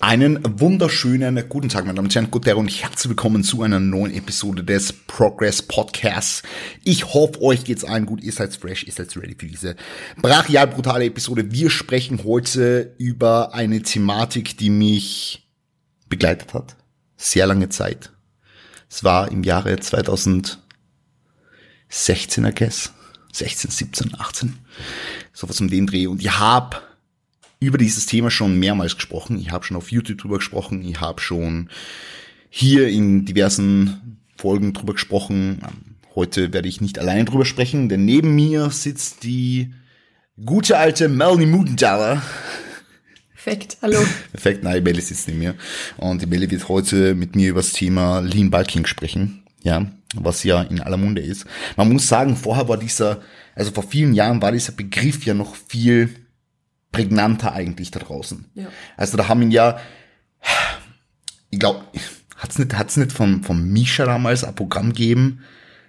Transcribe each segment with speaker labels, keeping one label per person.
Speaker 1: Einen wunderschönen guten Tag, meine Damen und Herren, guten Tag und herzlich willkommen zu einer neuen Episode des Progress Podcasts. Ich hoffe, euch geht's allen gut, ihr seid fresh, ihr seid ready für diese brachial brutale Episode. Wir sprechen heute über eine Thematik, die mich begleitet hat. Sehr lange Zeit. Es war im Jahre 2016, I guess. 16, 17, 18. Sowas um den Dreh. Und ich habe über dieses Thema schon mehrmals gesprochen. Ich habe schon auf YouTube drüber gesprochen. Ich habe schon hier in diversen Folgen drüber gesprochen. Heute werde ich nicht alleine drüber sprechen, denn neben mir sitzt die gute alte Melanie Mudenthaler.
Speaker 2: Perfekt, hallo.
Speaker 1: Perfekt, nein, Melly sitzt neben mir. Und die Melly wird heute mit mir über das Thema Lean Bulking sprechen. Ja, was ja in aller Munde ist. Man muss sagen, vorher war dieser, also vor vielen Jahren war dieser Begriff ja noch viel prägnanter eigentlich da draußen. Ja. Also da haben ihn ja, ich glaube, hat's nicht, hat's nicht vom, vom Misha damals ein Programm gegeben,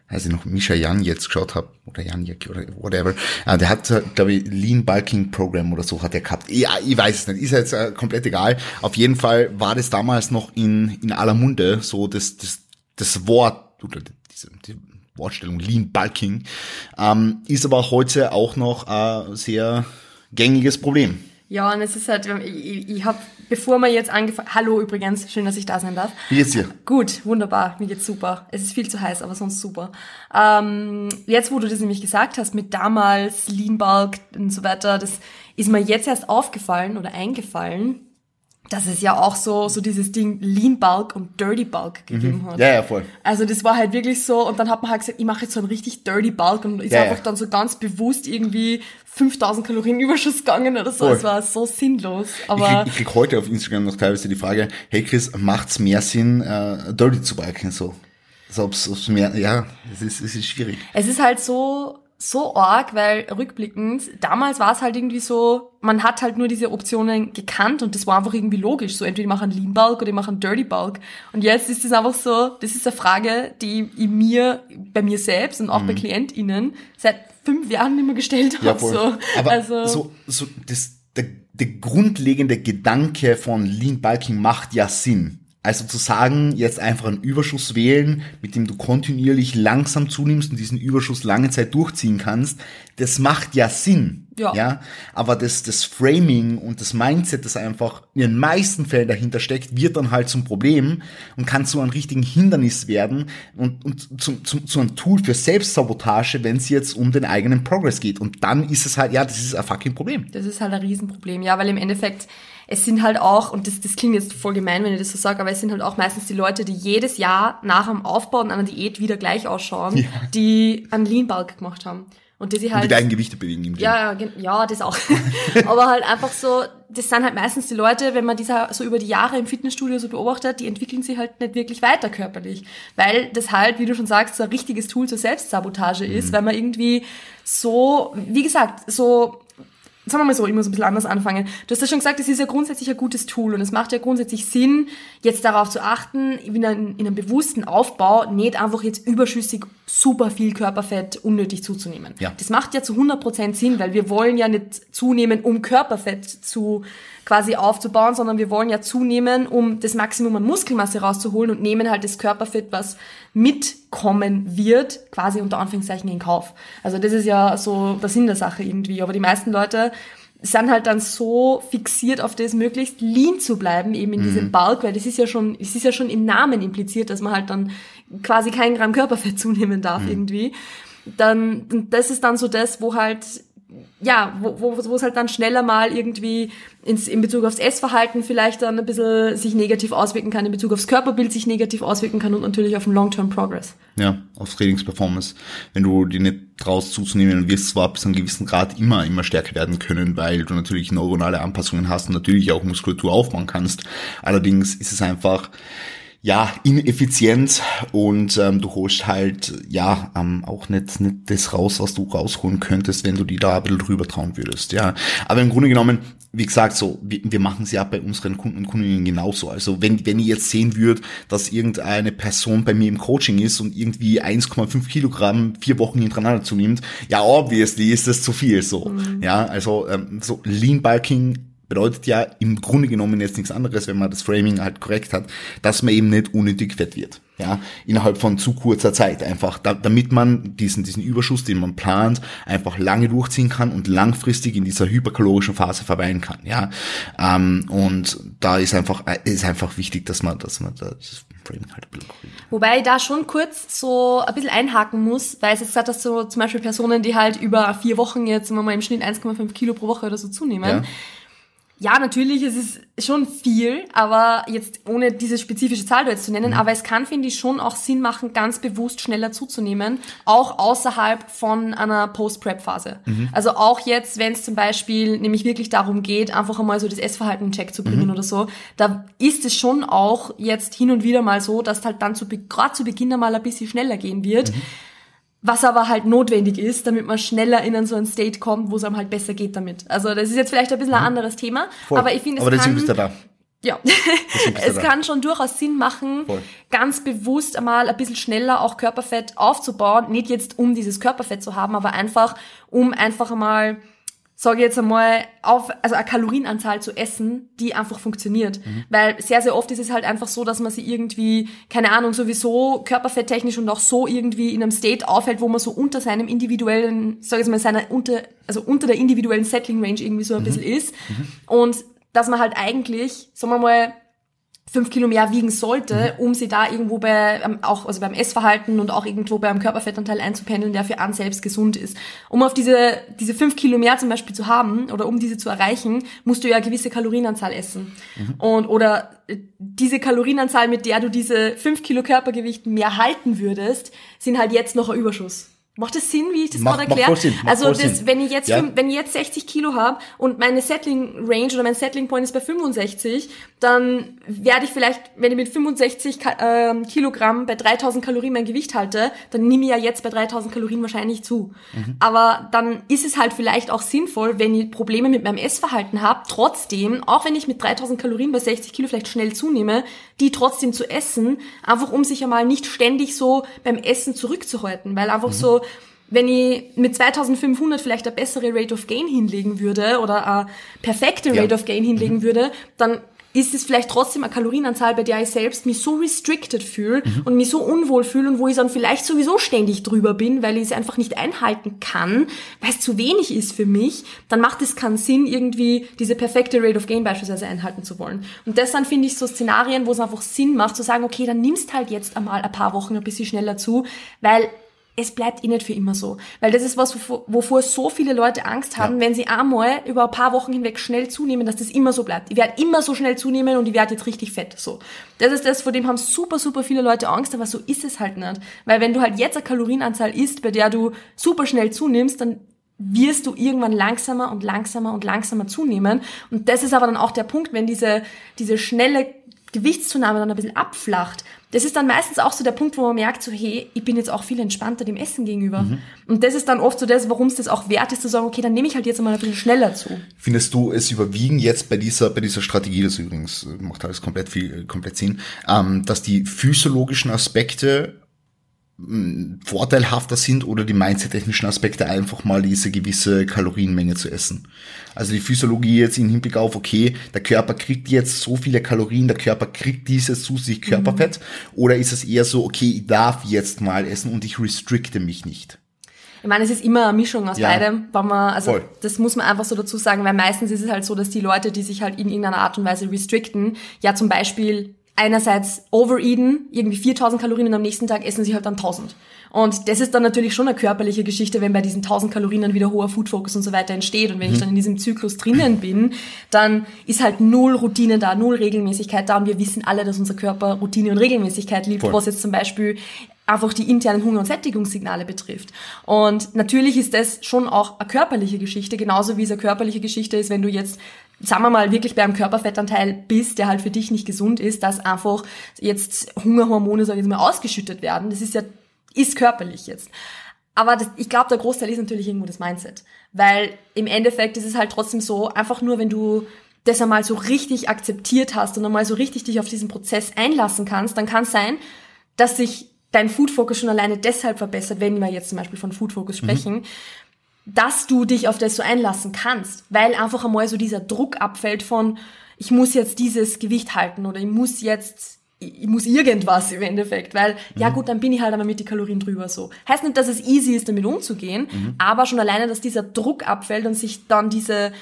Speaker 1: als ich noch Misha Jan jetzt geschaut habe, oder Jan oder whatever, äh, der hat, glaube ich, Lean Bulking Program oder so hat er gehabt. Ja, ich weiß es nicht, ist jetzt äh, komplett egal. Auf jeden Fall war das damals noch in, in aller Munde, so das, das, das Wort, oder diese, die Wortstellung Lean Bulking, ähm, ist aber heute auch noch äh, sehr gängiges Problem.
Speaker 2: Ja, und es ist halt, ich, ich habe, bevor wir jetzt angefangen, hallo übrigens, schön, dass ich da sein darf.
Speaker 1: Wie geht's dir?
Speaker 2: Gut, wunderbar, mir geht's super. Es ist viel zu heiß, aber sonst super. Ähm, jetzt, wo du das nämlich gesagt hast, mit damals Lean Bulk und so weiter, das ist mir jetzt erst aufgefallen oder eingefallen, dass es ja auch so, so dieses Ding Lean Bulk und Dirty Bulk gegeben mhm. hat.
Speaker 1: Ja, ja, voll.
Speaker 2: Also das war halt wirklich so, und dann hat man halt gesagt, ich mache jetzt so einen richtig Dirty Bulk und ist ja, einfach ja. dann so ganz bewusst irgendwie 5000 Kalorien Überschuss gegangen oder so. Voll. Es war so sinnlos. Aber
Speaker 1: ich, krieg, ich krieg heute auf Instagram noch teilweise die Frage, hey Chris, macht's mehr Sinn, äh, Dirty zu biken so? Also ob's, ob's mehr, ja, es ist, es ist schwierig.
Speaker 2: Es ist halt so, so arg, weil rückblickend, damals war es halt irgendwie so, man hat halt nur diese Optionen gekannt und das war einfach irgendwie logisch. So entweder ich mache einen Lean Bulk oder ich mache einen Dirty Bulk. Und jetzt ist es einfach so, das ist eine Frage, die ich mir, bei mir selbst und auch mhm. bei KlientInnen seit fünf Jahren nicht mehr gestellt habe. Ja, voll. So.
Speaker 1: Aber also, so, so das, der, der grundlegende Gedanke von Lean Bulking macht ja Sinn. Also zu sagen, jetzt einfach einen Überschuss wählen, mit dem du kontinuierlich langsam zunimmst und diesen Überschuss lange Zeit durchziehen kannst, das macht ja Sinn. Ja. ja. Aber das, das Framing und das Mindset, das einfach in den meisten Fällen dahinter steckt, wird dann halt zum Problem und kann zu einem richtigen Hindernis werden und, und zu, zu, zu einem Tool für Selbstsabotage, wenn es jetzt um den eigenen Progress geht. Und dann ist es halt, ja, das ist ein fucking Problem.
Speaker 2: Das ist halt ein Riesenproblem, ja, weil im Endeffekt es sind halt auch, und das, das klingt jetzt voll gemein, wenn ich das so sage, aber es sind halt auch meistens die Leute, die jedes Jahr nach dem Aufbau und einer Diät wieder gleich ausschauen, ja. die einen Lean Bulk gemacht haben. Und die sich halt.
Speaker 1: Und die gleichen Gewichte bewegen im
Speaker 2: Gym. Ja, ja, ja, das auch. aber halt einfach so, das sind halt meistens die Leute, wenn man diese so über die Jahre im Fitnessstudio so beobachtet, die entwickeln sich halt nicht wirklich weiter körperlich. Weil das halt, wie du schon sagst, so ein richtiges Tool zur Selbstsabotage ist, mhm. weil man irgendwie so, wie gesagt, so sagen wir mal so, ich muss ein bisschen anders anfangen. Du hast ja schon gesagt, es ist ja grundsätzlich ein gutes Tool und es macht ja grundsätzlich Sinn, jetzt darauf zu achten, in einem, in einem bewussten Aufbau nicht einfach jetzt überschüssig super viel Körperfett unnötig zuzunehmen. Ja. Das macht ja zu 100% Sinn, weil wir wollen ja nicht zunehmen, um Körperfett zu quasi aufzubauen, sondern wir wollen ja zunehmen, um das Maximum an Muskelmasse rauszuholen und nehmen halt das Körperfett, was mitkommen wird, quasi unter Anführungszeichen in Kauf. Also das ist ja so der Sinn der Sache irgendwie. Aber die meisten Leute sind halt dann so fixiert auf das, möglichst lean zu bleiben, eben in mhm. diesem Bulk, weil das ist ja schon, es ist ja schon im Namen impliziert, dass man halt dann quasi kein Gramm Körperfett zunehmen darf mhm. irgendwie. Dann, das ist dann so das, wo halt ja, wo, wo, wo es halt dann schneller mal irgendwie ins, in Bezug aufs Essverhalten vielleicht dann ein bisschen sich negativ auswirken kann, in Bezug aufs Körperbild sich negativ auswirken kann und natürlich auf den Long-Term Progress.
Speaker 1: Ja, auf Trainingsperformance. Wenn du die nicht traust zuzunehmen, wirst zwar bis zu einem gewissen Grad immer, immer stärker werden können, weil du natürlich neuronale Anpassungen hast und natürlich auch Muskulatur aufbauen kannst. Allerdings ist es einfach, ja, ineffizient und ähm, du holst halt ja ähm, auch nicht, nicht das raus, was du rausholen könntest, wenn du die da ein bisschen drüber trauen würdest. Ja, aber im Grunde genommen, wie gesagt, so wir, wir machen es ja bei unseren Kunden und Kundinnen genauso. Also wenn wenn ihr jetzt sehen würdet, dass irgendeine Person bei mir im Coaching ist und irgendwie 1,5 Kilogramm vier Wochen hintereinander zunimmt, ja obviously ist das zu viel so. Mhm. Ja, also ähm, so Lean Bulking bedeutet ja im Grunde genommen jetzt nichts anderes, wenn man das Framing halt korrekt hat, dass man eben nicht unnötig fett wird. Ja, innerhalb von zu kurzer Zeit einfach, da, damit man diesen, diesen Überschuss, den man plant, einfach lange durchziehen kann und langfristig in dieser hyperkalorischen Phase verweilen kann. Ja, ähm, und da ist einfach, äh, ist einfach wichtig, dass man, dass man das Framing halt ein bisschen korrigiert.
Speaker 2: Wobei ich da schon kurz so ein bisschen einhaken muss, weil es jetzt gesagt dass so zum Beispiel Personen, die halt über vier Wochen jetzt, wenn mal im Schnitt 1,5 Kilo pro Woche oder so zunehmen,
Speaker 1: Ja.
Speaker 2: Ja, natürlich, es ist schon viel, aber jetzt ohne diese spezifische Zahl da jetzt zu nennen, aber es kann, finde ich, schon auch Sinn machen, ganz bewusst schneller zuzunehmen, auch außerhalb von einer Post-Prep-Phase. Also auch jetzt, wenn es zum Beispiel nämlich wirklich darum geht, einfach einmal so das Essverhalten in Check zu bringen oder so, da ist es schon auch jetzt hin und wieder mal so, dass halt dann zu, gerade zu Beginn einmal ein bisschen schneller gehen wird. Was aber halt notwendig ist, damit man schneller in so einen State kommt, wo es einem halt besser geht damit. Also das ist jetzt vielleicht ein bisschen ein anderes Thema,
Speaker 1: Mhm. Voll.
Speaker 2: aber ich finde, es
Speaker 1: Aber
Speaker 2: kann,
Speaker 1: bist du da.
Speaker 2: ja, es
Speaker 1: da.
Speaker 2: kann schon durchaus Sinn machen,
Speaker 1: Voll.
Speaker 2: ganz bewusst einmal ein bisschen schneller auch Körperfett aufzubauen. Nicht jetzt, um dieses Körperfett zu haben, aber einfach, um einfach einmal, sage ich jetzt einmal, auf, also eine Kalorienanzahl zu essen, die einfach funktioniert.
Speaker 1: Mhm.
Speaker 2: Weil sehr, sehr oft ist es halt einfach so, dass man sie irgendwie, keine Ahnung, sowieso körperfetttechnisch und auch so irgendwie in einem State aufhält, wo man so unter seinem individuellen, sag ich jetzt mal, seiner unter, also unter der individuellen Settling Range irgendwie so ein bisschen ist. Und dass man halt eigentlich, sagen wir mal, fünf Kilo mehr wiegen sollte, um sie da irgendwo bei, ähm, auch also beim Essverhalten und auch irgendwo beim Körperfettanteil einzupendeln, der für einen selbst gesund ist. Um auf diese, diese fünf Kilo mehr zum Beispiel zu haben oder um diese zu erreichen, musst du ja eine gewisse Kalorienanzahl essen. Und, oder äh, diese Kalorienanzahl, mit der du diese fünf Kilo Körpergewicht mehr halten würdest, sind halt jetzt noch ein Überschuss. Macht das Sinn, wie ich das gerade erkläre? Also das, wenn ich jetzt
Speaker 1: Ja.
Speaker 2: wenn ich jetzt 60 Kilo habe und meine Settling Range oder mein Settling Point ist bei 65, dann werde ich vielleicht, wenn ich mit 65 Ka ähm, Kilogramm bei 3000 Kalorien mein Gewicht halte, dann nehme ich ja jetzt bei 3000 Kalorien wahrscheinlich zu.
Speaker 1: Mhm.
Speaker 2: Aber dann ist es halt vielleicht auch sinnvoll, wenn ich Probleme mit meinem Essverhalten habe, trotzdem, auch wenn ich mit 3000 Kalorien bei 60 Kilo vielleicht schnell zunehme, die trotzdem zu essen, einfach um sich einmal nicht ständig so beim Essen zurückzuhalten, weil einfach so wenn ich mit 2500 vielleicht eine bessere Rate of Gain hinlegen würde oder eine perfekte
Speaker 1: Ja.
Speaker 2: Rate of Gain hinlegen würde, dann ist es vielleicht trotzdem eine Kalorienanzahl, bei der ich selbst mich so restricted fühle und mich so unwohl fühle und wo ich dann vielleicht sowieso ständig drüber bin, weil ich es einfach nicht einhalten kann, weil es zu wenig ist für mich, dann macht es keinen Sinn, irgendwie diese perfekte Rate of Gain beispielsweise einhalten zu wollen. Und das dann finde ich so Szenarien, wo es einfach Sinn macht, zu sagen, okay, dann nimmst halt jetzt einmal ein paar Wochen ein bisschen schneller zu, weil es bleibt eh nicht für immer so. Weil das ist was, wovor, wovor so viele Leute Angst haben,
Speaker 1: Ja.
Speaker 2: wenn sie einmal über ein paar Wochen hinweg schnell zunehmen, dass das immer so bleibt. Ich werde immer so schnell zunehmen und ich werde jetzt richtig fett. So. Das ist das, vor dem haben super, super viele Leute Angst, aber so ist es halt nicht. Weil wenn du halt jetzt eine Kalorienanzahl isst, bei der du super schnell zunimmst, dann wirst du irgendwann langsamer und langsamer und langsamer zunehmen. Und das ist aber dann auch der Punkt, wenn diese, diese schnelle Gewichtszunahme dann ein bisschen abflacht. Das ist dann meistens auch so der Punkt, wo man merkt, so, hey, ich bin jetzt auch viel entspannter dem Essen gegenüber. Und das ist dann oft so das, warum es das auch wert ist, zu sagen, okay, dann nehme ich halt jetzt mal ein bisschen schneller zu.
Speaker 1: Findest du es überwiegen jetzt bei dieser, bei dieser Strategie, das übrigens macht alles komplett viel, komplett Sinn, ähm, dass die physiologischen Aspekte vorteilhafter sind oder die mindset-technischen Aspekte einfach mal diese gewisse Kalorienmenge zu essen. Also die Physiologie jetzt im Hinblick auf, okay, der Körper kriegt jetzt so viele Kalorien, der Körper kriegt dieses zu sich Körperfett, oder ist es eher so, okay, ich darf jetzt mal essen und ich restrikte mich nicht?
Speaker 2: Ich meine, es ist immer eine Mischung aus
Speaker 1: Ja.
Speaker 2: beidem, wenn man, also
Speaker 1: Voll.
Speaker 2: das muss man einfach so dazu sagen, weil meistens ist es halt so, dass die Leute, die sich halt in irgendeiner Art und Weise restricten, ja zum Beispiel einerseits overeaten, irgendwie 4000 Kalorien und am nächsten Tag essen sie halt dann 1000. Und das ist dann natürlich schon eine körperliche Geschichte, wenn bei diesen 1000 Kalorien dann wieder hoher Food Focus und so weiter entsteht. Und wenn ich dann in diesem Zyklus drinnen bin, dann ist halt null Routine da, null Regelmäßigkeit da. Und wir wissen alle, dass unser Körper Routine und Regelmäßigkeit liebt,
Speaker 1: Voll.
Speaker 2: was jetzt zum Beispiel einfach die internen Hunger- und Sättigungssignale betrifft. Und natürlich ist das schon auch eine körperliche Geschichte, genauso wie es eine körperliche Geschichte ist, wenn du jetzt, sagen wir mal, wirklich bei einem Körperfettanteil bist, der halt für dich nicht gesund ist, dass einfach jetzt Hungerhormone, sag ich jetzt mal, ausgeschüttet werden. Das ist ja, ist körperlich jetzt. Aber das, ich glaube, der Großteil ist natürlich irgendwo das Mindset. Weil im Endeffekt ist es halt trotzdem so, einfach nur, wenn du das einmal so richtig akzeptiert hast und einmal so richtig dich auf diesen Prozess einlassen kannst, dann kann es sein, dass sich dein Food Focus schon alleine deshalb verbessert, wenn wir jetzt zum Beispiel von Food Focus sprechen, dass du dich auf das so einlassen kannst, weil einfach einmal so dieser Druck abfällt von, ich muss jetzt dieses Gewicht halten oder ich muss jetzt ich muss irgendwas im Endeffekt, weil, mhm. ja gut, dann bin ich halt einmal mit die Kalorien drüber so. Heißt nicht, dass es easy ist, damit umzugehen, mhm. aber schon alleine, dass dieser Druck abfällt und sich dann diese,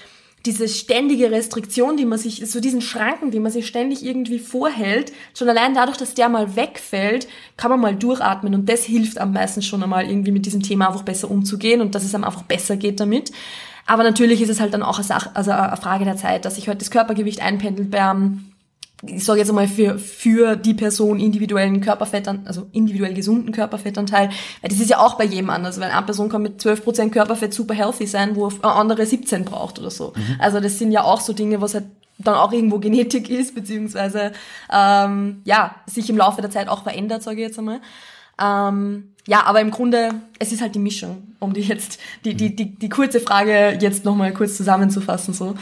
Speaker 2: diese ständige Restriktion, die man sich, so diesen Schranken, die man sich ständig irgendwie vorhält, schon allein dadurch, dass der mal wegfällt, kann man mal durchatmen und das hilft am meisten schon einmal irgendwie mit diesem Thema einfach besser umzugehen und dass es einem einfach besser geht damit. Aber natürlich ist es halt dann auch eine, Sache, also eine Frage der Zeit, dass sich halt das Körpergewicht einpendelt beim ich sage jetzt mal für, für die Person individuellen Körperfettanteil, also individuell gesunden Körperfettanteil, weil das ist ja auch bei jedem anders, weil eine Person kann mit 12% Körperfett super healthy sein, wo eine andere 17 braucht oder so. Mhm. Also das sind ja auch so Dinge, was halt dann auch irgendwo Genetik ist, beziehungsweise ähm, ja, sich im Laufe der Zeit auch verändert, sage ich jetzt einmal. Ähm, ja, aber im Grunde, es ist halt die Mischung, um die jetzt, die, die, die, die kurze Frage jetzt nochmal kurz zusammenzufassen. so.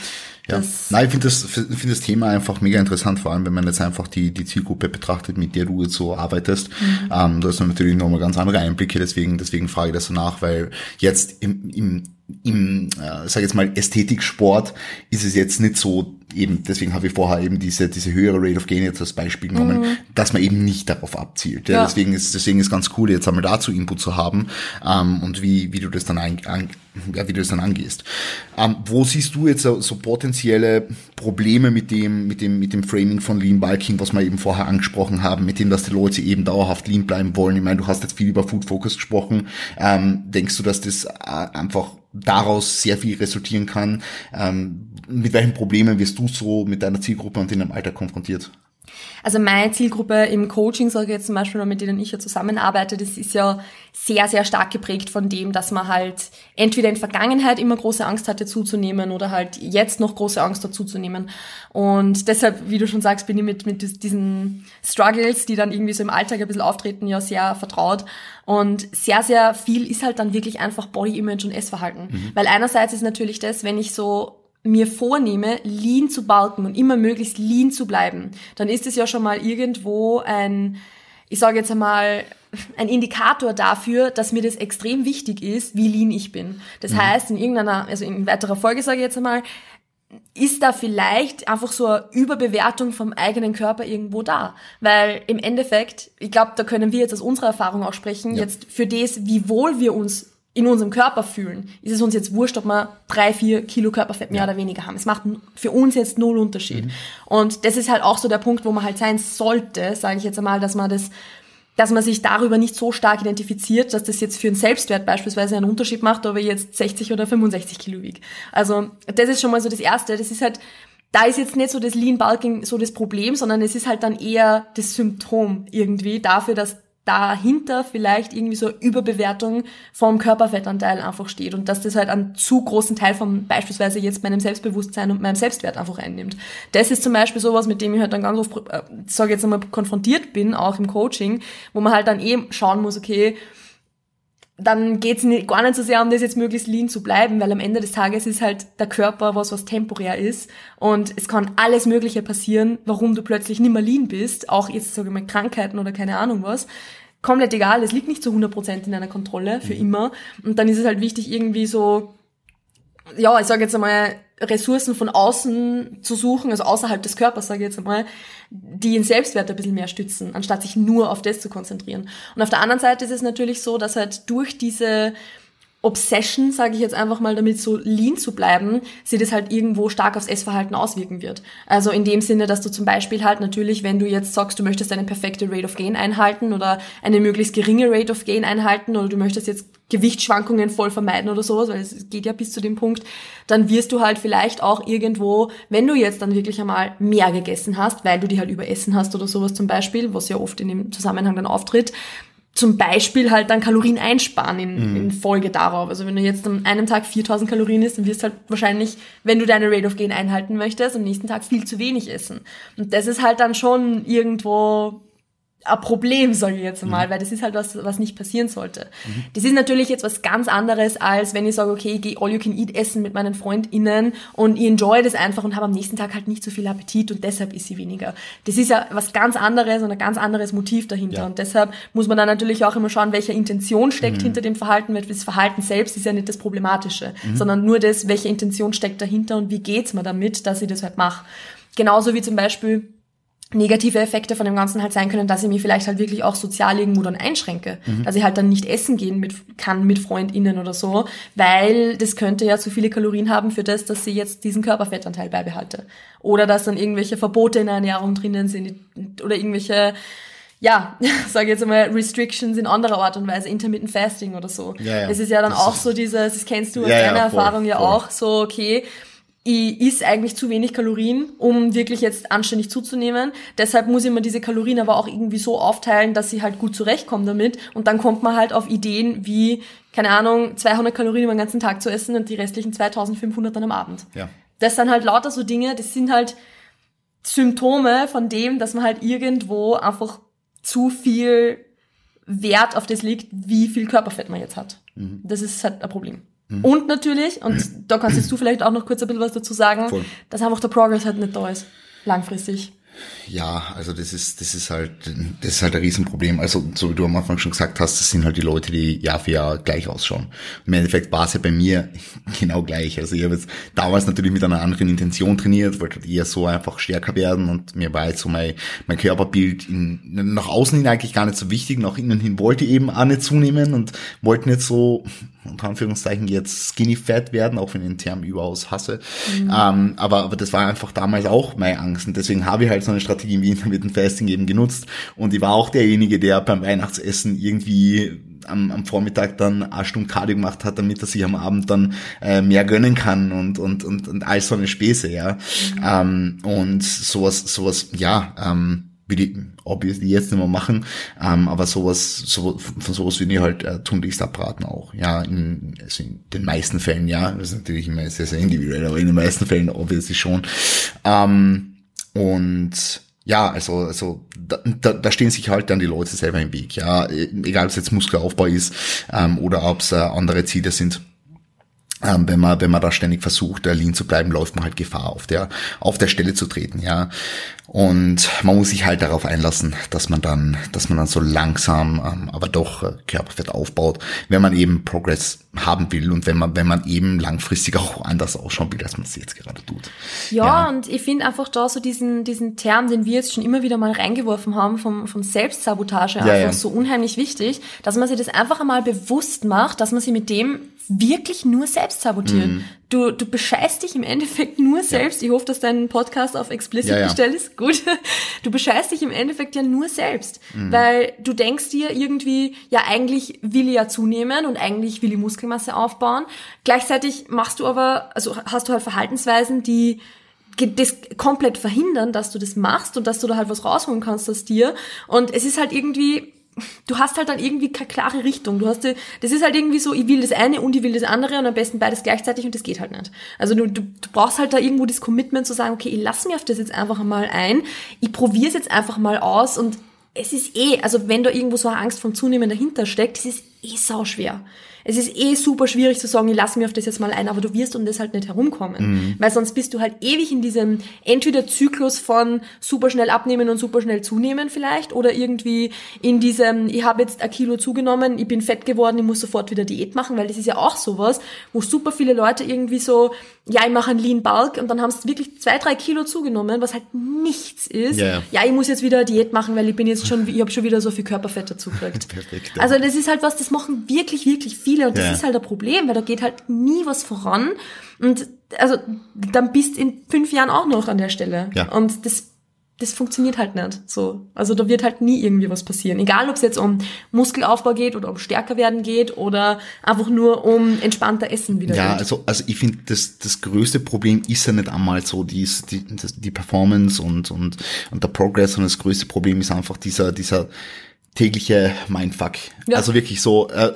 Speaker 1: Ja. Das Nein, ich finde das, finde das Thema einfach mega interessant, vor allem wenn man jetzt einfach die, die Zielgruppe betrachtet, mit der du jetzt so arbeitest. Mhm. Ähm, da ist natürlich nochmal ganz andere Einblicke, deswegen, deswegen frage ich das so nach, weil jetzt im, im im, äh, sag jetzt mal, Ästhetiksport ist es jetzt nicht so, eben, deswegen habe ich vorher eben diese, diese höhere Rate of Gain jetzt als Beispiel genommen, mhm. dass man eben nicht darauf abzielt. Ja, ja. Deswegen ist, deswegen ist ganz cool, jetzt einmal dazu Input zu haben, ähm, und wie, wie du das dann ein, an, ja, wie du das dann angehst. Ähm, wo siehst du jetzt so, so potenzielle Probleme mit dem, mit dem, mit dem Framing von Lean Bulking, was wir eben vorher angesprochen haben, mit dem, dass die Leute eben dauerhaft lean bleiben wollen? Ich meine, du hast jetzt viel über Food Focus gesprochen. Ähm, denkst du, dass das äh, einfach daraus sehr viel resultieren kann. Ähm, mit welchen Problemen wirst du so mit deiner Zielgruppe und in deinem Alter konfrontiert?
Speaker 2: Also meine Zielgruppe im Coaching, sage ich jetzt zum Beispiel, mit denen ich ja zusammenarbeite, das ist ja sehr, sehr stark geprägt von dem, dass man halt entweder in Vergangenheit immer große Angst hatte zuzunehmen oder halt jetzt noch große Angst dazuzunehmen. Und deshalb, wie du schon sagst, bin ich mit, mit diesen Struggles, die dann irgendwie so im Alltag ein bisschen auftreten, ja sehr vertraut. Und sehr, sehr viel ist halt dann wirklich einfach Body Image und Essverhalten. Mhm. Weil einerseits ist natürlich das, wenn ich so mir vornehme, lean zu balken und immer möglichst lean zu bleiben, dann ist es ja schon mal irgendwo ein, ich sage jetzt einmal, ein Indikator dafür, dass mir das extrem wichtig ist, wie lean ich bin. Das mhm. heißt, in irgendeiner, also in weiterer Folge sage ich jetzt einmal, ist da vielleicht einfach so eine Überbewertung vom eigenen Körper irgendwo da. Weil im Endeffekt, ich glaube, da können wir jetzt aus unserer Erfahrung auch sprechen, ja. jetzt für das, wie wohl wir uns in unserem Körper fühlen, ist es uns jetzt wurscht, ob wir drei, vier Kilo Körperfett mehr ja. oder weniger haben. Es macht für uns jetzt null Unterschied. Mhm. Und das ist halt auch so der Punkt, wo man halt sein sollte, sage ich jetzt einmal, dass man das dass man sich darüber nicht so stark identifiziert, dass das jetzt für einen Selbstwert beispielsweise einen Unterschied macht, ob er jetzt 60 oder 65 Kilo wiegt. Also das ist schon mal so das Erste. Das ist halt, da ist jetzt nicht so das Lean Bulking so das Problem, sondern es ist halt dann eher das Symptom irgendwie dafür, dass dahinter vielleicht irgendwie so Überbewertung vom Körperfettanteil einfach steht und dass das halt einen zu großen Teil von beispielsweise jetzt meinem Selbstbewusstsein und meinem Selbstwert einfach einnimmt. Das ist zum Beispiel sowas, mit dem ich halt dann ganz oft, äh, sage jetzt einmal, konfrontiert bin, auch im Coaching, wo man halt dann eben schauen muss, okay, dann geht's nicht, gar nicht so sehr um das jetzt möglichst lean zu bleiben, weil am Ende des Tages ist halt der Körper was, was temporär ist und es kann alles Mögliche passieren, warum du plötzlich nicht mehr lean bist, auch jetzt sage ich mal Krankheiten oder keine Ahnung was. Komplett egal, es liegt nicht zu 100% in deiner Kontrolle für mhm. immer und dann ist es halt wichtig irgendwie so, ja, ich sage jetzt einmal, Ressourcen von außen zu suchen, also außerhalb des Körpers, sage ich jetzt einmal, die den Selbstwert ein bisschen mehr stützen, anstatt sich nur auf das zu konzentrieren. Und auf der anderen Seite ist es natürlich so, dass halt durch diese Obsession, sage ich jetzt einfach mal, damit so lean zu bleiben, sich das halt irgendwo stark aufs Essverhalten auswirken wird. Also in dem Sinne, dass du zum Beispiel halt natürlich, wenn du jetzt sagst, du möchtest eine perfekte Rate of Gain einhalten oder eine möglichst geringe Rate of Gain einhalten oder du möchtest jetzt Gewichtsschwankungen voll vermeiden oder sowas, weil es geht ja bis zu dem Punkt, dann wirst du halt vielleicht auch irgendwo, wenn du jetzt dann wirklich einmal mehr gegessen hast, weil du die halt überessen hast oder sowas zum Beispiel, was ja oft in dem Zusammenhang dann auftritt, zum Beispiel halt dann Kalorien einsparen in, mhm. in Folge darauf. Also wenn du jetzt an einem Tag 4000 Kalorien isst, dann wirst du halt wahrscheinlich, wenn du deine Rate of Gain einhalten möchtest, am nächsten Tag viel zu wenig essen. Und das ist halt dann schon irgendwo ein Problem, sage ich jetzt mal, mhm. weil das ist halt was, was nicht passieren sollte. Mhm. Das ist natürlich jetzt was ganz anderes, als wenn ich sage, okay, ich gehe all you can eat essen mit meinen FreundInnen und ich enjoy das einfach und habe am nächsten Tag halt nicht so viel Appetit und deshalb ist sie weniger. Das ist ja was ganz anderes und ein ganz anderes Motiv dahinter. Ja. Und deshalb muss man dann natürlich auch immer schauen, welche Intention steckt mhm. hinter dem Verhalten, weil das Verhalten selbst ist ja nicht das Problematische, mhm. sondern nur das, welche Intention steckt dahinter und wie geht's mir damit, dass ich das halt mache. Genauso wie zum Beispiel negative Effekte von dem Ganzen halt sein können, dass ich mich vielleicht halt wirklich auch sozial irgendwo dann einschränke. Mhm. Dass ich halt dann nicht essen gehen mit, kann mit FreundInnen oder so, weil das könnte ja zu viele Kalorien haben für das, dass ich jetzt diesen Körperfettanteil beibehalte. Oder dass dann irgendwelche Verbote in der Ernährung drinnen sind oder irgendwelche ja, sage jetzt einmal Restrictions in anderer Art und Weise, Intermittent Fasting oder so. Ja, ja. Es ist ja dann das auch so dieses, das kennst du aus ja, deiner ja, voll, Erfahrung ja voll. auch, so okay, ich is eigentlich zu wenig Kalorien, um wirklich jetzt anständig zuzunehmen. Deshalb muss ich mir diese Kalorien aber auch irgendwie so aufteilen, dass sie halt gut zurechtkommen damit. Und dann kommt man halt auf Ideen wie, keine Ahnung, 200 Kalorien über den ganzen Tag zu essen und die restlichen 2500 dann am Abend. Ja. Das sind halt lauter so Dinge, das sind halt Symptome von dem, dass man halt irgendwo einfach zu viel Wert auf das legt, wie viel Körperfett man jetzt hat. Mhm. Das ist halt ein Problem. Mhm. Und natürlich, und da kannst du vielleicht auch noch kurz ein bisschen was dazu sagen, Voll. dass einfach der Progress halt nicht da ist. Langfristig.
Speaker 1: Ja, also das ist, das ist halt, das ist halt ein Riesenproblem. Also, so wie du am Anfang schon gesagt hast, das sind halt die Leute, die Jahr für Jahr gleich ausschauen. Im Endeffekt war es ja bei mir genau gleich. Also ich habe jetzt damals natürlich mit einer anderen Intention trainiert, wollte halt eher so einfach stärker werden und mir war jetzt so mein, mein Körperbild in, nach außen hin eigentlich gar nicht so wichtig, nach innen hin wollte ich eben auch nicht zunehmen und wollte nicht so unter Anführungszeichen jetzt skinny fat werden, auch wenn ich den Term überaus hasse. Mhm. Ähm, aber, aber das war einfach damals auch meine Angst und deswegen habe ich halt so eine Strategie wie Intermittent Fasting eben genutzt und ich war auch derjenige, der beim Weihnachtsessen irgendwie am, am Vormittag dann eine Stunde Cardio gemacht hat, damit er sich am Abend dann äh, mehr gönnen kann und, und, und, und all so eine Späße, ja. Mhm. Ähm, und sowas, sowas, ja, ähm, will ich obviously jetzt nicht mehr machen, ähm, aber sowas, so, von sowas würde ich halt äh, tunlichst abraten auch, ja, in, also in den meisten Fällen, ja, das ist natürlich immer sehr, sehr individuell, aber in den meisten Fällen obviously schon, ähm, und ja, also, also da, da, da stehen sich halt dann die Leute selber im Weg, ja, egal ob es jetzt Muskelaufbau ist ähm, oder ob es äh, andere Ziele sind ähm, wenn man wenn man da ständig versucht, lean zu bleiben, läuft man halt Gefahr, auf der auf der Stelle zu treten, ja. Und man muss sich halt darauf einlassen, dass man dann, dass man dann so langsam, ähm, aber doch äh, Körperfett aufbaut, wenn man eben Progress haben will und wenn man, wenn man eben langfristig auch anders ausschauen will, als man es jetzt gerade tut.
Speaker 2: Ja, ja. und ich finde einfach da so diesen, diesen Term, den wir jetzt schon immer wieder mal reingeworfen haben, vom, vom Selbstsabotage, ja, einfach ja. so unheimlich wichtig, dass man sich das einfach einmal bewusst macht, dass man sich mit dem wirklich nur selbst sabotiert. Mhm. Du, du bescheißt dich im Endeffekt nur selbst. Ja. Ich hoffe, dass dein Podcast auf explicit ja, ja. gestellt ist. Gut. Du bescheißt dich im Endeffekt ja nur selbst. Mhm. Weil du denkst dir irgendwie, ja, eigentlich will ich ja zunehmen und eigentlich will ich Muskelmasse aufbauen. Gleichzeitig machst du aber, also hast du halt Verhaltensweisen, die das komplett verhindern, dass du das machst und dass du da halt was rausholen kannst aus dir. Und es ist halt irgendwie, du hast halt dann irgendwie keine klare Richtung. Du hast, das ist halt irgendwie so, ich will das eine und ich will das andere und am besten beides gleichzeitig und das geht halt nicht. Also du, du, du brauchst halt da irgendwo das Commitment zu sagen, okay, ich lass mich auf das jetzt einfach mal ein, ich probiere es jetzt einfach mal aus und es ist eh, also wenn da irgendwo so eine Angst vom Zunehmen dahinter steckt, es ist eh sau schwer es ist eh super schwierig zu sagen, ich lasse mir auf das jetzt mal ein, aber du wirst um das halt nicht herumkommen. Mhm. Weil sonst bist du halt ewig in diesem entweder Zyklus von super schnell abnehmen und super schnell zunehmen vielleicht oder irgendwie in diesem, ich habe jetzt ein Kilo zugenommen, ich bin fett geworden, ich muss sofort wieder Diät machen, weil das ist ja auch sowas, wo super viele Leute irgendwie so, ja, ich mache einen Lean Bulk und dann haben sie wirklich zwei, drei Kilo zugenommen, was halt nichts ist. Yeah. Ja, ich muss jetzt wieder Diät machen, weil ich bin jetzt schon, ich habe schon wieder so viel Körperfett dazu gekriegt. Perfekt. Ja. Also das ist halt was, das machen wirklich, wirklich viele viele und das ja. ist halt ein Problem, weil da geht halt nie was voran und also dann bist in fünf Jahren auch noch an der Stelle ja. und das das funktioniert halt nicht so. Also da wird halt nie irgendwie was passieren. Egal, ob es jetzt um Muskelaufbau geht oder um stärker werden geht oder einfach nur um entspannter Essen wieder.
Speaker 1: Ja, geht. also, also ich finde, das, das größte Problem ist ja nicht einmal so die, die, die Performance und, und, und der Progress, sondern das größte Problem ist einfach dieser, dieser tägliche Mindfuck. Ja. Also wirklich so, äh,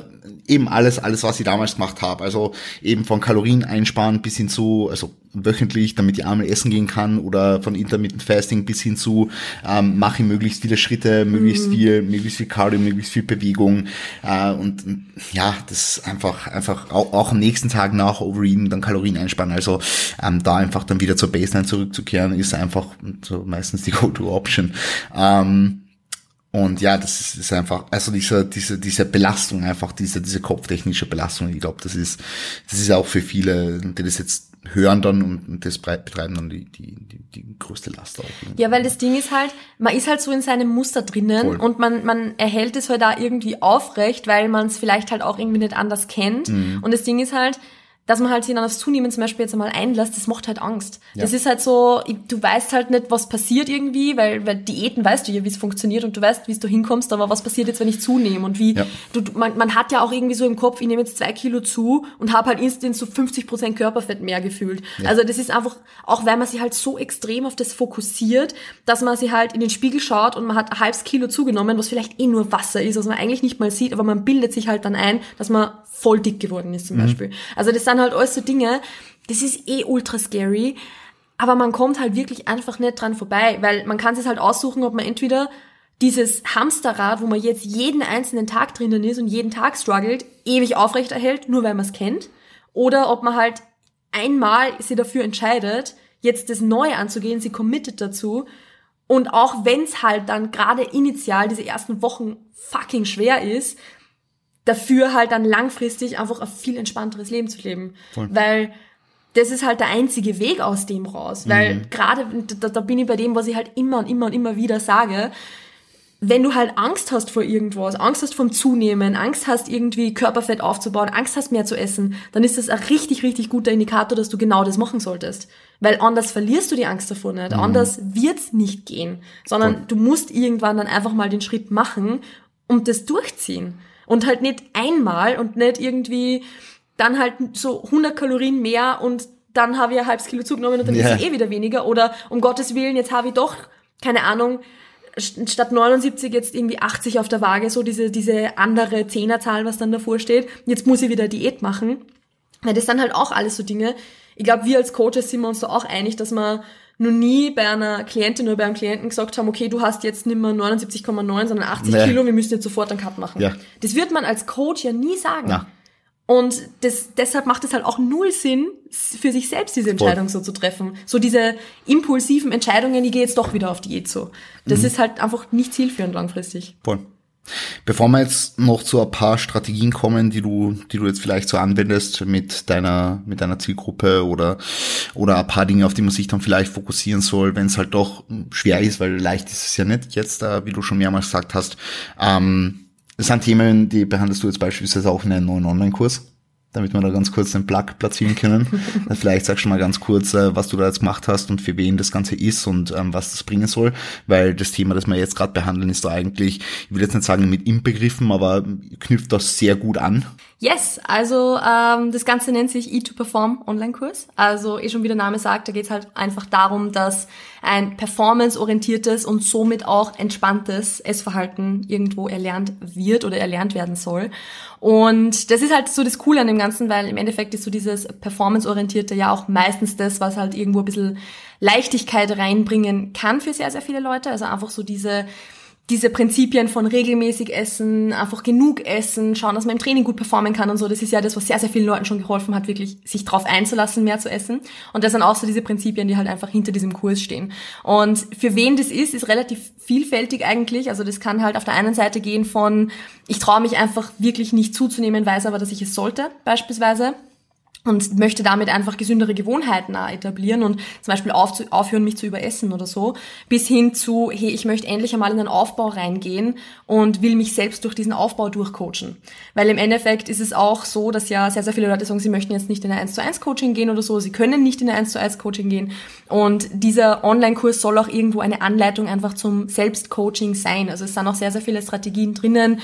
Speaker 1: eben alles, alles, was ich damals gemacht habe. Also eben von Kalorien einsparen bis hin zu, also wöchentlich, damit ich einmal essen gehen kann oder von Intermittent Fasting bis hin zu ähm, mache ich möglichst viele Schritte, möglichst mhm. viel, möglichst viel Cardio, möglichst viel Bewegung äh, und ja, das einfach einfach auch, auch am nächsten Tag nach Overeaten dann Kalorien einsparen. Also ähm, da einfach dann wieder zur Baseline zurückzukehren ist einfach so meistens die Go-to-Option. Ähm, und ja, das ist, einfach, also diese, diese, diese Belastung einfach, diese, diese kopftechnische Belastung, ich glaube, das ist, das ist auch für viele, die das jetzt hören dann und das betreiben dann die, die, die, die größte Last auch.
Speaker 2: Ja, weil das Ding ist halt, man ist halt so in seinem Muster drinnen Voll. und man, man erhält es halt da irgendwie aufrecht, weil man es vielleicht halt auch irgendwie nicht anders kennt. Mhm. Und das Ding ist halt, dass man halt sich dann aufs Zunehmen zum Beispiel jetzt einmal einlässt, das macht halt Angst. Ja. Das ist halt so, du weißt halt nicht, was passiert irgendwie, weil, weil Diäten weißt du ja, wie es funktioniert und du weißt, wie du hinkommst, aber was passiert jetzt, wenn ich zunehme und wie, ja. du, man, man hat ja auch irgendwie so im Kopf, ich nehme jetzt zwei Kilo zu und habe halt instant so 50 Prozent Körperfett mehr gefühlt. Ja. Also das ist einfach, auch weil man sich halt so extrem auf das fokussiert, dass man sich halt in den Spiegel schaut und man hat ein halbes Kilo zugenommen, was vielleicht eh nur Wasser ist, was man eigentlich nicht mal sieht, aber man bildet sich halt dann ein, dass man voll dick geworden ist zum mhm. Beispiel. Also das sind halt alles so Dinge, das ist eh ultra scary, aber man kommt halt wirklich einfach nicht dran vorbei, weil man kann sich halt aussuchen, ob man entweder dieses Hamsterrad, wo man jetzt jeden einzelnen Tag drinnen ist und jeden Tag struggelt, ewig aufrechterhält, nur weil man es kennt, oder ob man halt einmal sie dafür entscheidet, jetzt das Neue anzugehen, sie committet dazu. Und auch wenn es halt dann gerade initial diese ersten Wochen fucking schwer ist, dafür halt dann langfristig einfach ein viel entspannteres Leben zu leben. Voll. Weil das ist halt der einzige Weg aus dem raus. Weil mhm. gerade, da, da bin ich bei dem, was ich halt immer und immer und immer wieder sage, wenn du halt Angst hast vor irgendwas, Angst hast vom Zunehmen, Angst hast irgendwie Körperfett aufzubauen, Angst hast mehr zu essen, dann ist das ein richtig, richtig guter Indikator, dass du genau das machen solltest. Weil anders verlierst du die Angst davor nicht, mhm. anders wird's nicht gehen, sondern Voll. du musst irgendwann dann einfach mal den Schritt machen und das durchziehen. Und halt nicht einmal und nicht irgendwie dann halt so 100 Kalorien mehr und dann habe ich ein halbes Kilo zugenommen und dann yeah. ist es eh wieder weniger. Oder um Gottes Willen, jetzt habe ich doch, keine Ahnung, statt 79 jetzt irgendwie 80 auf der Waage, so diese, diese andere Zehnerzahl, was dann davor steht. Jetzt muss ich wieder Diät machen. Weil das sind halt auch alles so Dinge. Ich glaube, wir als Coaches sind wir uns da auch einig, dass man noch nie bei einer Klientin oder bei einem Klienten gesagt haben, okay, du hast jetzt nicht mehr 79,9, sondern 80 nee. Kilo, wir müssen jetzt sofort einen Cut machen. Ja. Das wird man als Coach ja nie sagen. Na. Und das, deshalb macht es halt auch null Sinn, für sich selbst diese Entscheidung Voll. so zu treffen. So diese impulsiven Entscheidungen, ich gehe jetzt doch wieder auf Diät so. Das mhm. ist halt einfach nicht zielführend langfristig.
Speaker 1: Voll. Bevor wir jetzt noch zu ein paar Strategien kommen, die du, die du jetzt vielleicht so anwendest mit deiner, mit deiner Zielgruppe oder, oder ein paar Dinge, auf die man sich dann vielleicht fokussieren soll, wenn es halt doch schwer ist, weil leicht ist es ja nicht jetzt, äh, wie du schon mehrmals gesagt hast. Ähm, das sind Themen, die behandelst du jetzt beispielsweise auch in einem neuen Online-Kurs damit wir da ganz kurz den Plug platzieren können. Vielleicht sagst du mal ganz kurz, äh, was du da jetzt gemacht hast und für wen das Ganze ist und ähm, was das bringen soll, weil das Thema, das wir jetzt gerade behandeln, ist da eigentlich, ich will jetzt nicht sagen mit inbegriffen, aber knüpft das sehr gut an.
Speaker 2: Yes, also ähm, das Ganze nennt sich E2Perform Online-Kurs. Also eh schon wie der Name sagt, da geht es halt einfach darum, dass ein performance-orientiertes und somit auch entspanntes Essverhalten irgendwo erlernt wird oder erlernt werden soll. Und das ist halt so das Coole an dem Ganzen, weil im Endeffekt ist so dieses performance-orientierte ja auch meistens das, was halt irgendwo ein bisschen Leichtigkeit reinbringen kann für sehr, sehr viele Leute. Also einfach so diese diese Prinzipien von regelmäßig essen, einfach genug essen, schauen, dass man im Training gut performen kann und so, das ist ja das, was sehr, sehr vielen Leuten schon geholfen hat, wirklich sich drauf einzulassen, mehr zu essen. Und das sind auch so diese Prinzipien, die halt einfach hinter diesem Kurs stehen. Und für wen das ist, ist relativ vielfältig eigentlich. Also das kann halt auf der einen Seite gehen von, ich traue mich einfach wirklich nicht zuzunehmen, weiß aber, dass ich es sollte, beispielsweise und möchte damit einfach gesündere Gewohnheiten etablieren und zum Beispiel auf, aufhören, mich zu überessen oder so, bis hin zu, hey, ich möchte endlich einmal in den Aufbau reingehen und will mich selbst durch diesen Aufbau durchcoachen. Weil im Endeffekt ist es auch so, dass ja sehr, sehr viele Leute sagen, sie möchten jetzt nicht in ein 1 zu 1 Coaching gehen oder so, sie können nicht in ein 1 zu 1 Coaching gehen und dieser Online-Kurs soll auch irgendwo eine Anleitung einfach zum Selbstcoaching sein. Also es sind auch sehr, sehr viele Strategien drinnen,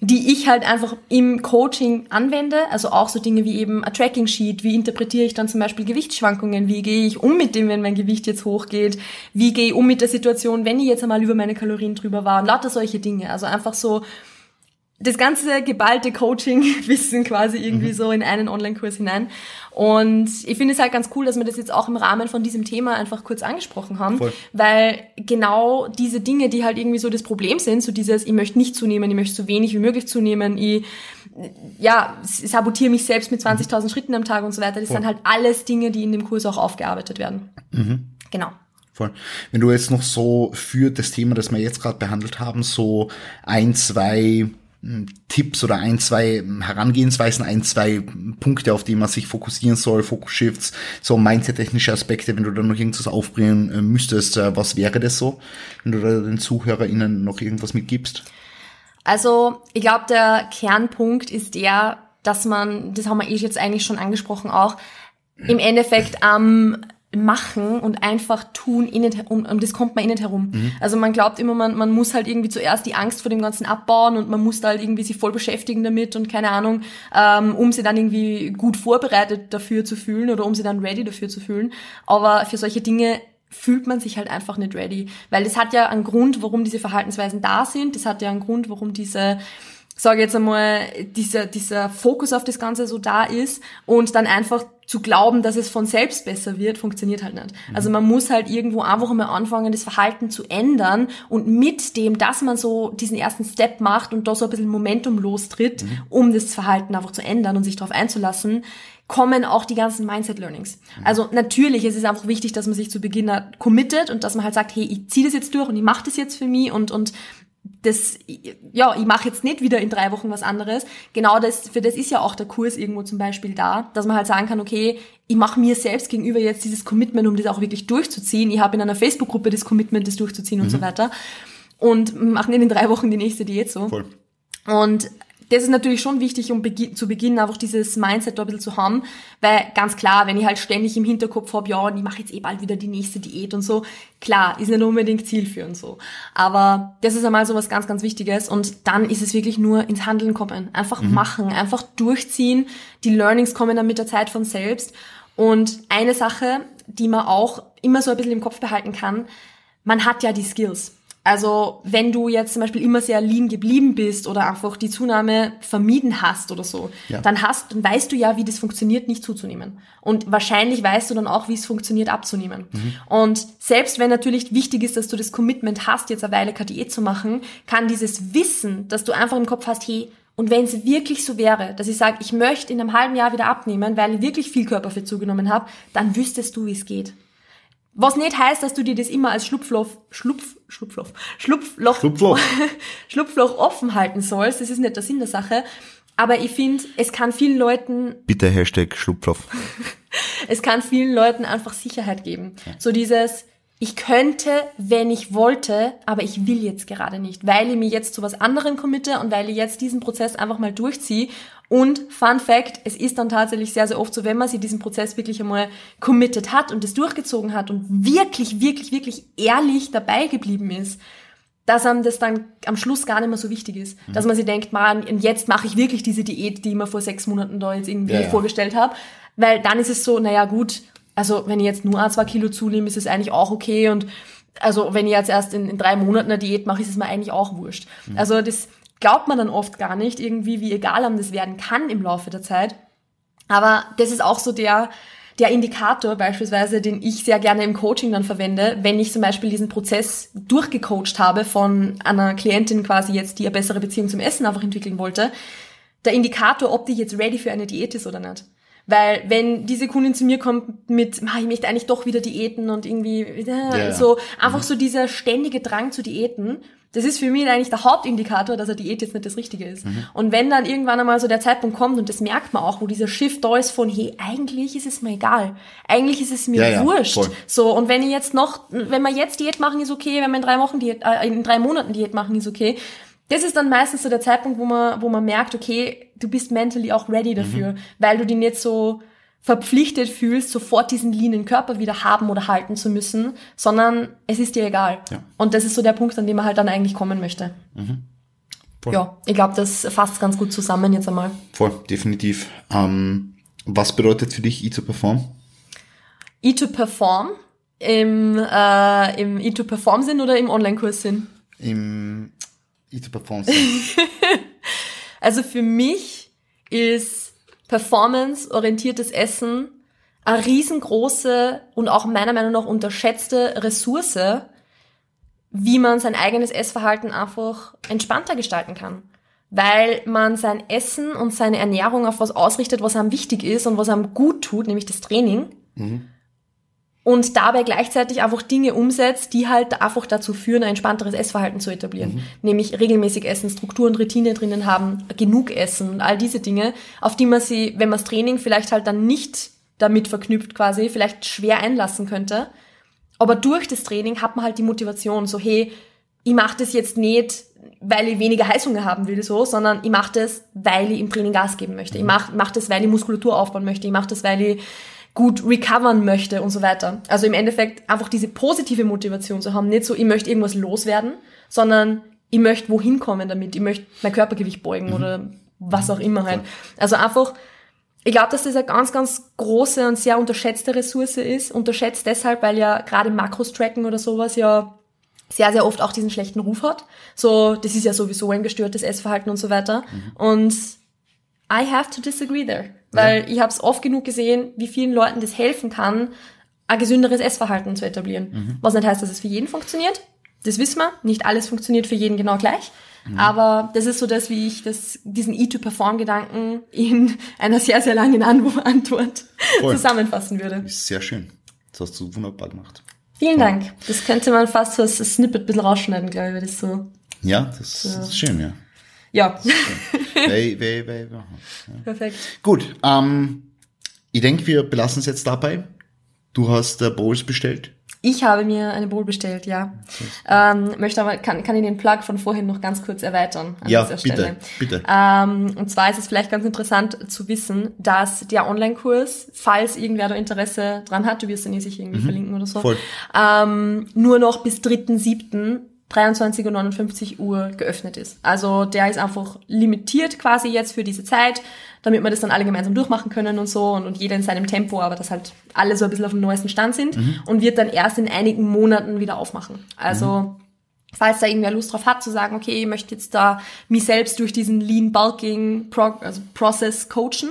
Speaker 2: die ich halt einfach im Coaching anwende. Also auch so Dinge wie eben ein Tracking Sheet. Wie interpretiere ich dann zum Beispiel Gewichtsschwankungen? Wie gehe ich um mit dem, wenn mein Gewicht jetzt hochgeht? Wie gehe ich um mit der Situation, wenn ich jetzt einmal über meine Kalorien drüber war? Und lauter solche Dinge. Also einfach so das ganze geballte Coaching-Wissen quasi irgendwie mhm. so in einen Online-Kurs hinein. Und ich finde es halt ganz cool, dass wir das jetzt auch im Rahmen von diesem Thema einfach kurz angesprochen haben, Voll. weil genau diese Dinge, die halt irgendwie so das Problem sind, so dieses, ich möchte nicht zunehmen, ich möchte so wenig wie möglich zunehmen, ich, ja, sabotiere mich selbst mit 20.000 mhm. Schritten am Tag und so weiter, das Voll. sind halt alles Dinge, die in dem Kurs auch aufgearbeitet werden. Mhm. Genau.
Speaker 1: Voll. Wenn du jetzt noch so für das Thema, das wir jetzt gerade behandelt haben, so ein, zwei Tipps oder ein, zwei Herangehensweisen, ein, zwei Punkte, auf die man sich fokussieren soll, Focus-Shifts, so Mindset-technische Aspekte, wenn du da noch irgendwas aufbringen äh, müsstest, äh, was wäre das so, wenn du da den ZuhörerInnen noch irgendwas mitgibst?
Speaker 2: Also, ich glaube, der Kernpunkt ist der, dass man, das haben wir eh jetzt eigentlich schon angesprochen auch, im Endeffekt am machen und einfach tun, innen, um, um das kommt man innen herum. Mhm. Also man glaubt immer, man, man muss halt irgendwie zuerst die Angst vor dem Ganzen abbauen und man muss da halt irgendwie sich voll beschäftigen damit und keine Ahnung, ähm, um sie dann irgendwie gut vorbereitet dafür zu fühlen oder um sie dann ready dafür zu fühlen. Aber für solche Dinge fühlt man sich halt einfach nicht ready. Weil das hat ja einen Grund, warum diese Verhaltensweisen da sind. Das hat ja einen Grund, warum diese sage jetzt einmal, dieser, dieser Fokus auf das Ganze so da ist und dann einfach zu glauben, dass es von selbst besser wird, funktioniert halt nicht. Mhm. Also man muss halt irgendwo einfach mal anfangen, das Verhalten zu ändern und mit dem, dass man so diesen ersten Step macht und da so ein bisschen Momentum lostritt, mhm. um das Verhalten einfach zu ändern und sich darauf einzulassen, kommen auch die ganzen Mindset-Learnings. Mhm. Also natürlich ist es einfach wichtig, dass man sich zu Beginn committet und dass man halt sagt, hey, ich ziehe das jetzt durch und ich mache das jetzt für mich und, und das, ja, ich mache jetzt nicht wieder in drei Wochen was anderes. Genau das, für das ist ja auch der Kurs irgendwo zum Beispiel da, dass man halt sagen kann, okay, ich mache mir selbst gegenüber jetzt dieses Commitment, um das auch wirklich durchzuziehen. Ich habe in einer Facebook-Gruppe das Commitment, das durchzuziehen mhm. und so mhm. weiter. Und mache nicht in drei Wochen die nächste Diät so. Voll. Und das ist natürlich schon wichtig, um begi zu Beginn einfach dieses Mindset da ein bisschen zu haben, weil ganz klar, wenn ich halt ständig im Hinterkopf habe, ja, und ich mache jetzt eh bald wieder die nächste Diät und so, klar, ist nicht unbedingt zielführend so. Aber das ist einmal so was ganz, ganz Wichtiges und dann ist es wirklich nur ins Handeln kommen. Einfach mhm. machen, einfach durchziehen. Die Learnings kommen dann mit der Zeit von selbst. Und eine Sache, die man auch immer so ein bisschen im Kopf behalten kann, man hat ja die Skills. Also wenn du jetzt zum Beispiel immer sehr lean geblieben bist oder einfach die Zunahme vermieden hast oder so, ja. dann hast, dann weißt du ja, wie das funktioniert, nicht zuzunehmen. Und wahrscheinlich weißt du dann auch, wie es funktioniert, abzunehmen. Mhm. Und selbst wenn natürlich wichtig ist, dass du das Commitment hast, jetzt eine Weile KDE zu machen, kann dieses Wissen, dass du einfach im Kopf hast, hey, und wenn es wirklich so wäre, dass ich sage, ich möchte in einem halben Jahr wieder abnehmen, weil ich wirklich viel Körperfett zugenommen habe, dann wüsstest du, wie es geht. Was nicht heißt, dass du dir das immer als Schlupfloch, Schlupf, Schlupfloch, Schlupfloch, Schlupfloch, Schlupfloch offen halten sollst. Das ist nicht der Sinn der Sache. Aber ich finde, es kann vielen Leuten.
Speaker 1: Bitte Hashtag Schlupfloch.
Speaker 2: es kann vielen Leuten einfach Sicherheit geben. Ja. So dieses, ich könnte, wenn ich wollte, aber ich will jetzt gerade nicht, weil ich mich jetzt zu was anderem committe und weil ich jetzt diesen Prozess einfach mal durchziehe und Fun Fact, es ist dann tatsächlich sehr, sehr oft so, wenn man sich diesen Prozess wirklich einmal committed hat und das durchgezogen hat und wirklich, wirklich, wirklich ehrlich dabei geblieben ist, dass einem das dann am Schluss gar nicht mehr so wichtig ist. Mhm. Dass man sich denkt, man, jetzt mache ich wirklich diese Diät, die ich mir vor sechs Monaten da jetzt irgendwie ja, ja. vorgestellt habe. Weil dann ist es so, naja gut, also wenn ich jetzt nur ein, zwei Kilo zunehme, ist es eigentlich auch okay und also wenn ich jetzt erst in, in drei Monaten eine Diät mache, ist es mir eigentlich auch wurscht. Mhm. Also das glaubt man dann oft gar nicht, irgendwie, wie egal einem das werden kann im Laufe der Zeit. Aber das ist auch so der, der Indikator beispielsweise, den ich sehr gerne im Coaching dann verwende, wenn ich zum Beispiel diesen Prozess durchgecoacht habe von einer Klientin quasi jetzt, die eine bessere Beziehung zum Essen einfach entwickeln wollte. Der Indikator, ob die jetzt ready für eine Diät ist oder nicht. Weil wenn diese Kundin zu mir kommt mit, ah, ich möchte eigentlich doch wieder Diäten und irgendwie äh, ja, so einfach mhm. so dieser ständige Drang zu Diäten, das ist für mich eigentlich der Hauptindikator, dass eine Diät jetzt nicht das Richtige ist. Mhm. Und wenn dann irgendwann einmal so der Zeitpunkt kommt, und das merkt man auch, wo dieser Shift da ist von, hey, eigentlich ist es mir egal. Eigentlich ist es mir ja, wurscht. Ja, so, und wenn ich jetzt noch, wenn wir jetzt Diät machen, ist okay, wenn wir in drei Wochen Diät, äh, in drei Monaten Diät machen, ist okay. Das ist dann meistens so der Zeitpunkt, wo man, wo man merkt, okay, du bist mentally auch ready dafür, mhm. weil du die nicht so, verpflichtet fühlst, sofort diesen leanen Körper wieder haben oder halten zu müssen, sondern es ist dir egal. Ja. Und das ist so der Punkt, an dem man halt dann eigentlich kommen möchte. Mhm. Ja, ich glaube, das fasst ganz gut zusammen jetzt einmal.
Speaker 1: Voll, definitiv. Ähm, was bedeutet für dich E2Perform?
Speaker 2: E2Perform im, äh, im E2Perform-Sinn oder im Online-Kurs-Sinn?
Speaker 1: Im E2Perform-Sinn.
Speaker 2: Also für mich ist performance-orientiertes Essen eine riesengroße und auch meiner Meinung nach unterschätzte Ressource, wie man sein eigenes Essverhalten einfach entspannter gestalten kann. Weil man sein Essen und seine Ernährung auf was ausrichtet, was einem wichtig ist und was einem gut tut, nämlich das Training.
Speaker 1: Mhm.
Speaker 2: Und dabei gleichzeitig einfach Dinge umsetzt, die halt einfach dazu führen, ein entspannteres Essverhalten zu etablieren. Nämlich regelmäßig essen, Struktur und Routine drinnen haben, genug essen und all diese Dinge, auf die man sie, wenn man das Training vielleicht halt dann nicht damit verknüpft quasi, vielleicht schwer einlassen könnte. Aber durch das Training hat man halt die Motivation, so hey, ich mache das jetzt nicht, weil ich weniger Heißhunger haben will, so, sondern ich mache das, weil ich im Training Gas geben möchte. Ich mache mach das, weil ich Muskulatur aufbauen möchte. Ich mache das, weil ich gut recovern möchte und so weiter. Also im Endeffekt einfach diese positive Motivation zu haben, nicht so, ich möchte irgendwas loswerden, sondern ich möchte wohin kommen damit. Ich möchte mein Körpergewicht beugen oder was auch immer halt. Also einfach ich glaube, dass das eine ganz, ganz große und sehr unterschätzte Ressource ist. Unterschätzt deshalb, weil ja gerade Makros tracken oder sowas ja sehr, sehr oft auch diesen schlechten Ruf hat. So, das ist ja sowieso ein gestörtes Essverhalten und so weiter. Und I have to disagree there. Weil ich habe es oft genug gesehen, wie vielen Leuten das helfen kann, ein gesünderes Essverhalten zu etablieren. Was nicht heißt, dass es für jeden funktioniert. Das wissen wir. Nicht alles funktioniert für jeden genau gleich. Aber das ist so das, wie ich das, diesen E-to-Perform-Gedanken in einer sehr, sehr langen Antwort
Speaker 1: Voll.
Speaker 2: zusammenfassen würde.
Speaker 1: Ist sehr schön. Das hast du wunderbar gemacht.
Speaker 2: Vielen Dank. Das könnte man fast so als Snippet ein bisschen rausschneiden, glaube ich, weil das so,
Speaker 1: Ja, das ist schön, ja.
Speaker 2: Ja,
Speaker 1: wei, wei, wei. Ja.
Speaker 2: perfekt.
Speaker 1: Gut, ähm, ich denke, wir belassen es jetzt dabei. Du hast äh, Bowls bestellt.
Speaker 2: Ich habe mir eine Bowl bestellt, ja. Ähm, möchte aber, kann, kann ich den Plug von vorhin noch ganz kurz erweitern an
Speaker 1: Ja,
Speaker 2: dieser
Speaker 1: bitte,
Speaker 2: Stelle.
Speaker 1: bitte.
Speaker 2: Ähm, und zwar ist es vielleicht ganz interessant zu wissen, dass der Online-Kurs, falls irgendwer da Interesse dran hat, du wirst den eh sicher irgendwie verlinken oder so,
Speaker 1: Mhm. Voll.
Speaker 2: ähm, nur noch bis 3.7. 23.59 Uhr geöffnet ist. Also der ist einfach limitiert quasi jetzt für diese Zeit, damit wir das dann alle gemeinsam durchmachen können und so und, und jeder in seinem Tempo, aber dass halt alle so ein bisschen auf dem neuesten Stand sind und wird dann erst in einigen Monaten wieder aufmachen. Also falls da irgendwer Lust drauf hat, zu sagen, okay, ich möchte jetzt da mich selbst durch diesen Lean Bulking Pro also Process coachen,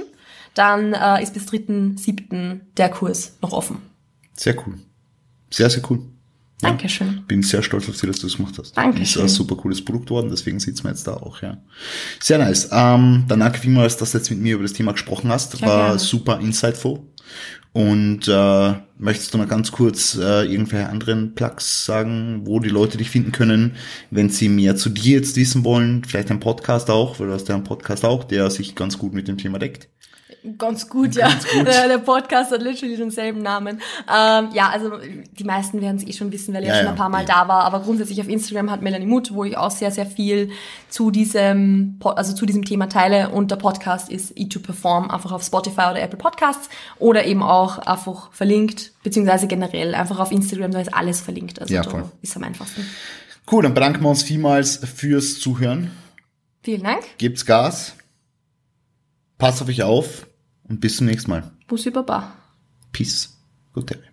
Speaker 2: dann äh, ist bis 3.7. der Kurs noch offen.
Speaker 1: Sehr cool. Sehr, sehr cool. Ja.
Speaker 2: Dankeschön.
Speaker 1: Bin sehr stolz auf dich, dass du das gemacht hast.
Speaker 2: Dankeschön.
Speaker 1: Ist ein super cooles Produkt geworden, deswegen sitzen wir jetzt da auch, ja. Sehr nice. Ähm, danke vielmals, dass du jetzt mit mir über das Thema gesprochen hast. War
Speaker 2: gerne.
Speaker 1: super insightful. Und äh, möchtest du noch ganz kurz äh, irgendwelche anderen Plugs sagen, wo die Leute dich finden können, wenn sie mehr zu dir jetzt wissen wollen? Vielleicht ein Podcast auch, weil du hast ja einen Podcast auch, der sich ganz gut mit dem Thema deckt.
Speaker 2: Ganz gut, ja. Der, der Podcast hat literally denselben Namen. Ähm, ja, also die meisten werden es eh schon wissen, weil ich
Speaker 1: Ja,
Speaker 2: ja schon
Speaker 1: ja,
Speaker 2: ein paar Mal
Speaker 1: eh.
Speaker 2: da war. Aber grundsätzlich auf Instagram hat Melanie Mut, wo ich auch sehr, sehr viel zu diesem, also zu diesem Thema teile. Und der Podcast ist E2Perform, einfach auf Spotify oder Apple Podcasts oder eben auch einfach verlinkt, beziehungsweise generell einfach auf Instagram, da ist alles verlinkt. Also
Speaker 1: Ja, voll.
Speaker 2: ist am einfachsten.
Speaker 1: Cool, dann bedanken wir uns vielmals fürs Zuhören.
Speaker 2: Vielen Dank.
Speaker 1: Gebt's Gas. Passt auf euch auf und bis zum nächsten Mal.
Speaker 2: Bussi Baba.
Speaker 1: Peace. Gute.